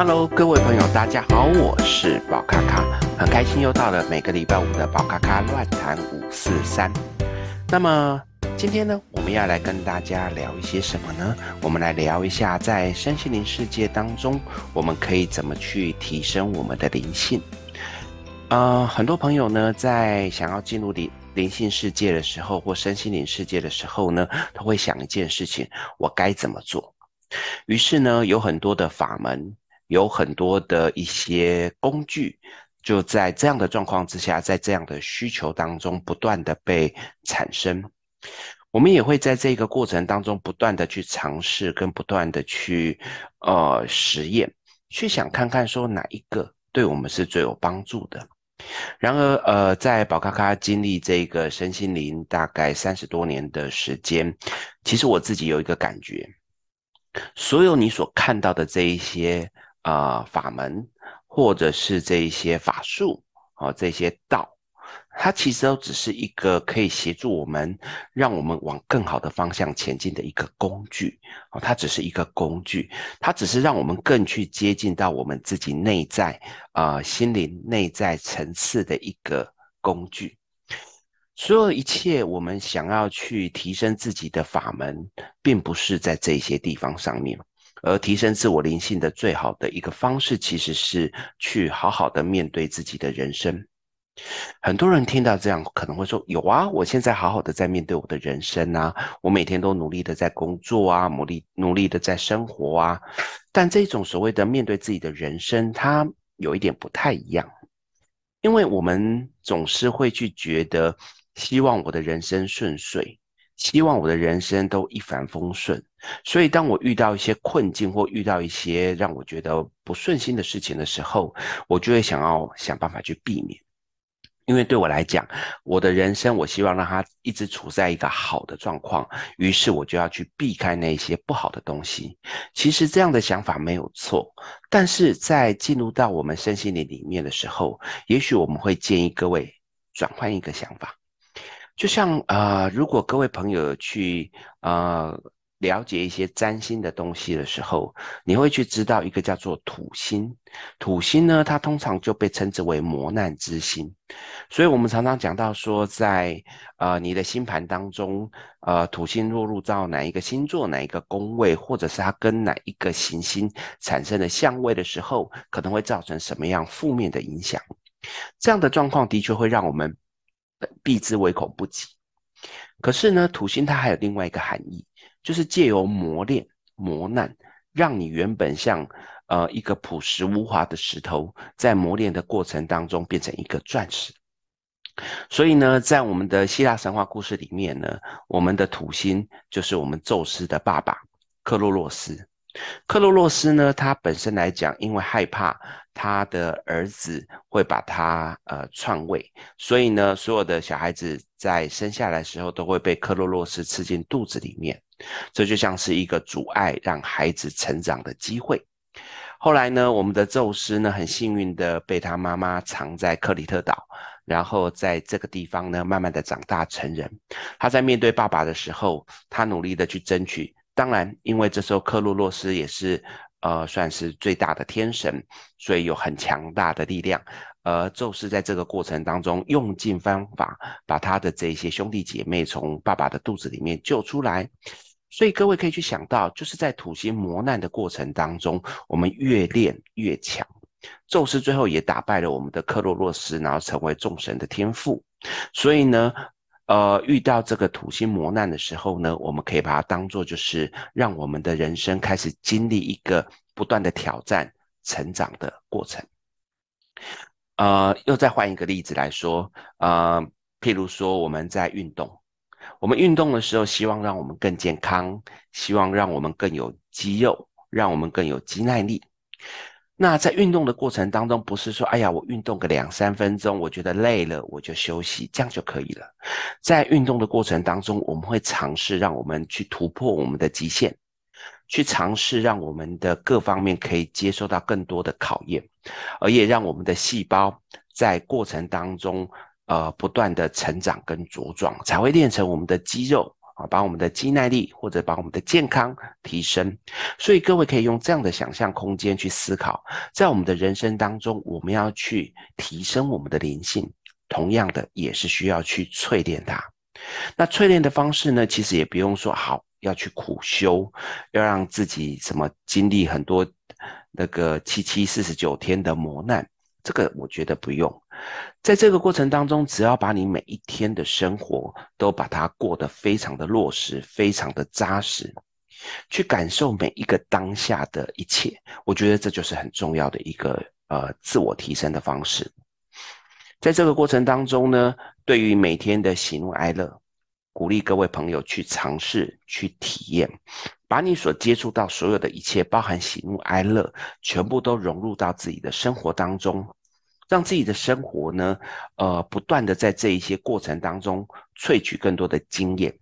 Hello，各位朋友，大家好，我是宝咖咖，很开心又到了每个礼拜五的宝咖咖乱谈五四三。那么今天呢，我们要来跟大家聊一些什么呢？我们来聊一下在身心灵世界当中，我们可以怎么去提升我们的灵性。呃，很多朋友呢，在想要进入灵灵性世界的时候，或身心灵世界的时候呢，他会想一件事情：我该怎么做？于是呢，有很多的法门。有很多的一些工具，就在这样的状况之下，在这样的需求当中不断的被产生。我们也会在这个过程当中不断的去尝试，跟不断的去呃实验，去想看看说哪一个对我们是最有帮助的。然而，呃，在宝咖咖经历这个身心灵大概三十多年的时间，其实我自己有一个感觉，所有你所看到的这一些。啊、法门或者是这一些法术啊、这些道，它其实都只是一个可以协助我们，让我们往更好的方向前进的一个工具啊、它只是一个工具，它只是让我们更去接近到我们自己内在啊、心灵内在层次的一个工具。所有一切我们想要去提升自己的法门，并不是在这些地方上面。而提升自我灵性的最好的一个方式，其实是去好好的面对自己的人生。很多人听到这样，可能会说：“有啊，我现在好好的在面对我的人生啊，我每天都努力的在工作啊，努力努力的在生活啊。”但这种所谓的面对自己的人生，它有一点不太一样，因为我们总是会去觉得，希望我的人生顺遂。希望我的人生都一帆风顺，所以当我遇到一些困境或遇到一些让我觉得不顺心的事情的时候，我就会想要想办法去避免。因为对我来讲，我的人生我希望让它一直处在一个好的状况，于是我就要去避开那些不好的东西。其实这样的想法没有错，但是在进入到我们身心灵里面的时候，也许我们会建议各位转换一个想法。就像呃，如果各位朋友去呃了解一些占星的东西的时候，你会去知道一个叫做土星。土星呢，它通常就被称之为磨难之星。所以我们常常讲到说在，在呃你的星盘当中，呃土星落入到哪一个星座、哪一个宫位，或者是它跟哪一个行星产生的相位的时候，可能会造成什么样负面的影响。这样的状况的确会让我们。避之唯恐不及。可是呢，土星它还有另外一个含义，就是借由磨练、磨难，让你原本像呃一个朴实无华的石头，在磨练的过程当中变成一个钻石。所以呢，在我们的希腊神话故事里面呢，我们的土星就是我们宙斯的爸爸克洛洛斯。克洛洛斯呢，他本身来讲，因为害怕他的儿子会把他呃篡位，所以呢，所有的小孩子在生下来的时候都会被克洛洛斯吃进肚子里面，这就像是一个阻碍让孩子成长的机会。后来呢，我们的宙斯呢，很幸运的被他妈妈藏在克里特岛，然后在这个地方呢，慢慢的长大成人。他在面对爸爸的时候，他努力的去争取。当然，因为这时候克洛洛斯也是，呃，算是最大的天神，所以有很强大的力量。而宙斯在这个过程当中，用尽方法把他的这些兄弟姐妹从爸爸的肚子里面救出来。所以各位可以去想到，就是在土星磨难的过程当中，我们越练越强。宙斯最后也打败了我们的克洛洛斯，然后成为众神的天父。所以呢，呃，遇到这个土星磨难的时候呢，我们可以把它当做就是让我们的人生开始经历一个不断的挑战、成长的过程。呃，又再换一个例子来说，呃，譬如说我们在运动，我们运动的时候，希望让我们更健康，希望让我们更有肌肉，让我们更有肌耐力。那在运动的过程当中，不是说，哎呀，我运动个两三分钟，我觉得累了，我就休息，这样就可以了。在运动的过程当中，我们会尝试让我们去突破我们的极限，去尝试让我们的各方面可以接受到更多的考验，而也让我们的细胞在过程当中，呃，不断的成长跟茁壮，才会练成我们的肌肉。啊，把我们的肌耐力或者把我们的健康提升。所以各位可以用这样的想象空间去思考，在我们的人生当中，我们要去提升我们的灵性，同样的也是需要去淬炼它。那淬炼的方式呢，其实也不用说好要去苦修，要让自己什么经历很多那个七七四十九天的磨难。这个我觉得不用，在这个过程当中，只要把你每一天的生活都把它过得非常的落实，非常的扎实，去感受每一个当下的一切，我觉得这就是很重要的一个呃自我提升的方式。在这个过程当中呢，对于每天的喜怒哀乐，鼓励各位朋友去尝试去体验。把你所接触到所有的一切，包含喜怒哀乐，全部都融入到自己的生活当中，让自己的生活呢，呃，不断的在这一些过程当中萃取更多的经验，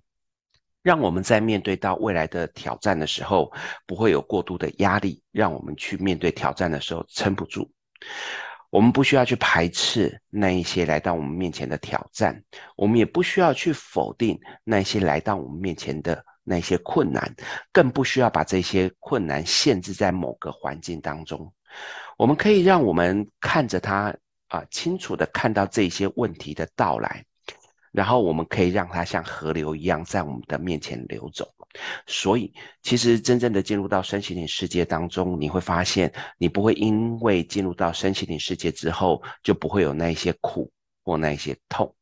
让我们在面对到未来的挑战的时候，不会有过度的压力，让我们去面对挑战的时候撑不住。我们不需要去排斥那一些来到我们面前的挑战，我们也不需要去否定那些来到我们面前的。那些困难，更不需要把这些困难限制在某个环境当中。我们可以让我们看着它啊、清楚地看到这些问题的到来，然后我们可以让它像河流一样在我们的面前流走。所以，其实真正的进入到身心灵世界当中，你会发现，你不会因为进入到身心灵世界之后，就不会有那一些苦或那一些痛。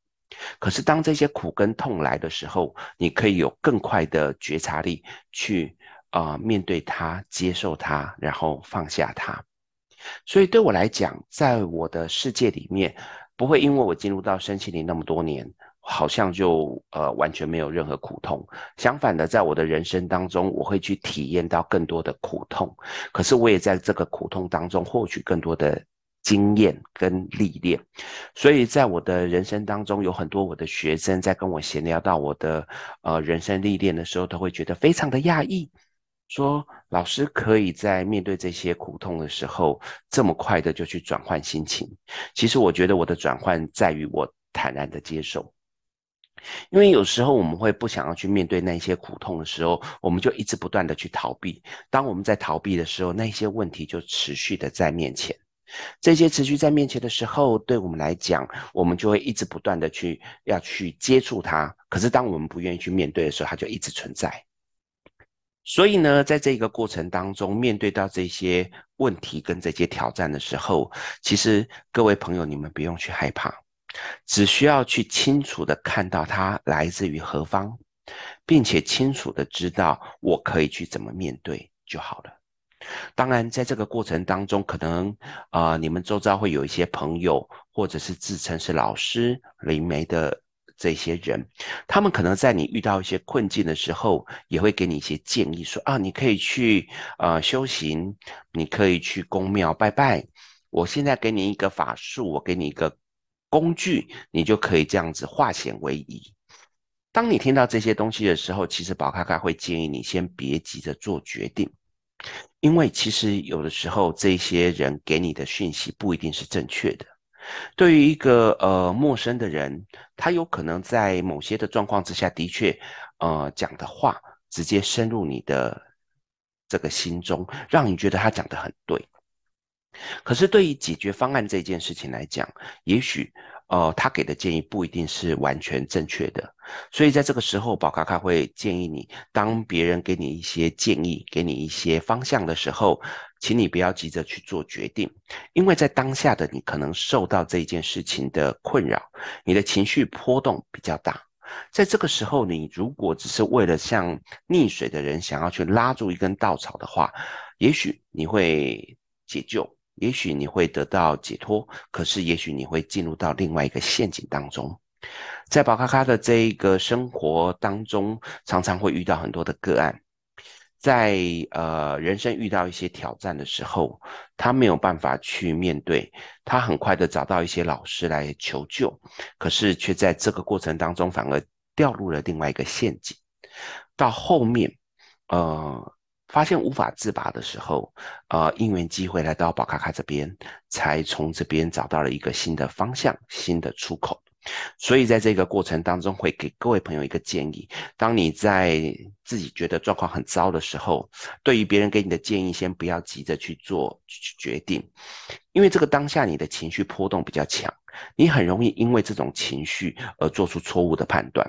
可是，当这些苦跟痛来的时候，你可以有更快的觉察力去啊、面对它、接受它，然后放下它。所以对我来讲，在我的世界里面，不会因为我进入到身心灵那么多年，好像就呃完全没有任何苦痛。相反的，在我的人生当中，我会去体验到更多的苦痛。可是，我也在这个苦痛当中获取更多的。经验跟历练，所以在我的人生当中，有很多我的学生在跟我闲聊到我的呃人生历练的时候，都会觉得非常的讶异，说老师可以在面对这些苦痛的时候，这么快的就去转换心情。其实我觉得我的转换在于我坦然的接受，因为有时候我们会不想要去面对那些苦痛的时候，我们就一直不断的去逃避。当我们在逃避的时候，那些问题就持续的在面前。这些持续在面前的时候，对我们来讲，我们就会一直不断的去要去接触它。可是当我们不愿意去面对的时候，它就一直存在。所以呢，在这个过程当中，面对到这些问题跟这些挑战的时候，其实各位朋友，你们不用去害怕，只需要去清楚的看到它来自于何方，并且清楚的知道我可以去怎么面对就好了。当然，在这个过程当中，可能啊、你们周遭会有一些朋友，或者是自称是老师、灵媒的这些人，他们可能在你遇到一些困境的时候，也会给你一些建议，说啊，你可以去呃修行，你可以去宫庙拜拜。我现在给你一个法术，我给你一个工具，你就可以这样子化险为夷。当你听到这些东西的时候，其实宝咖咖会建议你先别急着做决定。因为其实有的时候，这些人给你的讯息不一定是正确的。对于一个呃陌生的人，他有可能在某些的状况之下的确，呃讲的话直接深入你的这个心中，让你觉得他讲的很对。可是对于解决方案这件事情来讲，也许。呃，他给的建议不一定是完全正确的，所以在这个时候，宝咖咖会建议你，当别人给你一些建议、给你一些方向的时候，请你不要急着去做决定，因为在当下的你可能受到这件事情的困扰，你的情绪波动比较大。在这个时候，你如果只是为了像溺水的人想要去拉住一根稻草的话，也许你会解救。也许你会得到解脱，可是也许你会进入到另外一个陷阱当中。在宝咖咖的这一个生活当中，常常会遇到很多的个案，在呃人生遇到一些挑战的时候，他没有办法去面对，他很快的找到一些老师来求救，可是却在这个过程当中反而掉入了另外一个陷阱。到后面，呃。发现无法自拔的时候，呃，因缘机会来到宝咖咖这边，才从这边找到了一个新的方向、新的出口。所以在这个过程当中，会给各位朋友一个建议：当你在自己觉得状况很糟的时候，对于别人给你的建议，先不要急着去做决定，因为这个当下你的情绪波动比较强，你很容易因为这种情绪而做出错误的判断。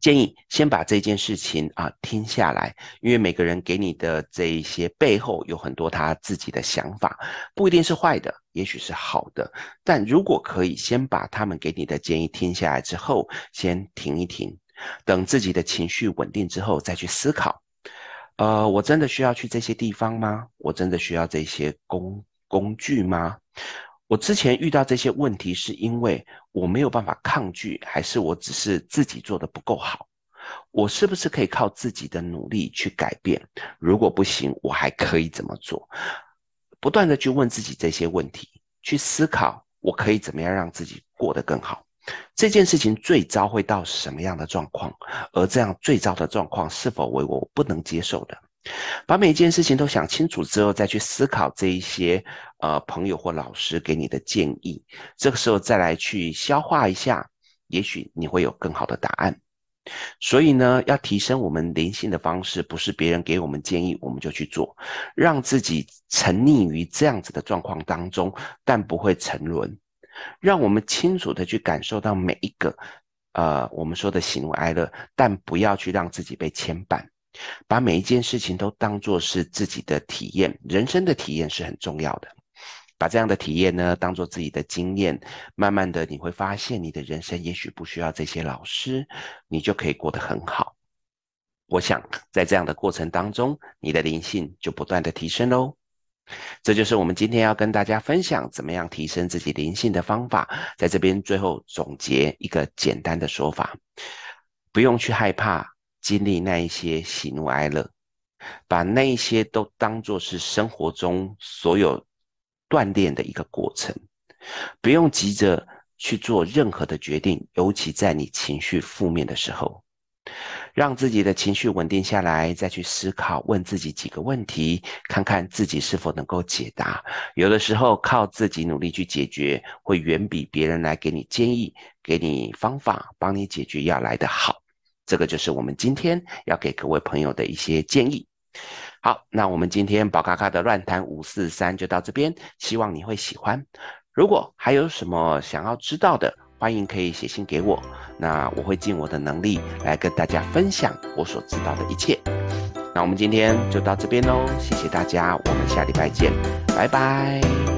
建议先把这件事情啊听下来，因为每个人给你的这一些背后有很多他自己的想法，不一定是坏的，也许是好的。但如果可以先把他们给你的建议听下来之后，先停一停，等自己的情绪稳定之后再去思考。呃，我真的需要去这些地方吗？我真的需要这些工工具吗？我之前遇到这些问题，是因为我没有办法抗拒，还是我只是自己做得不够好？我是不是可以靠自己的努力去改变？如果不行，我还可以怎么做？不断地去问自己这些问题，去思考我可以怎么样让自己过得更好。这件事情最糟会到什么样的状况？而这样最糟的状况是否为我不能接受的？把每一件事情都想清楚之后，再去思考这一些呃朋友或老师给你的建议，这个时候再来去消化一下，也许你会有更好的答案。所以呢，要提升我们灵性的方式，不是别人给我们建议我们就去做，让自己沉溺于这样子的状况当中，但不会沉沦。让我们清楚的去感受到每一个呃我们说的喜怒哀乐，但不要去让自己被牵绊。把每一件事情都当作是自己的体验，人生的体验是很重要的。把这样的体验呢，当作自己的经验，慢慢的你会发现，你的人生也许不需要这些老师，你就可以过得很好。我想在这样的过程当中，你的灵性就不断的提升喽。这就是我们今天要跟大家分享怎么样提升自己灵性的方法。在这边最后总结一个简单的说法，不用去害怕。经历那一些喜怒哀乐，把那一些都当作是生活中所有锻炼的一个过程，不用急着去做任何的决定，尤其在你情绪负面的时候，让自己的情绪稳定下来，再去思考，问自己几个问题，看看自己是否能够解答。有的时候靠自己努力去解决，会远比别人来给你建议、给你方法、帮你解决要来得好。这个就是我们今天要给各位朋友的一些建议。好，那我们今天宝咖咖的乱谈五四三就到这边，希望你会喜欢。如果还有什么想要知道的，欢迎可以写信给我，那我会尽我的能力来跟大家分享我所知道的一切。那我们今天就到这边喽，谢谢大家，我们下礼拜见，拜拜。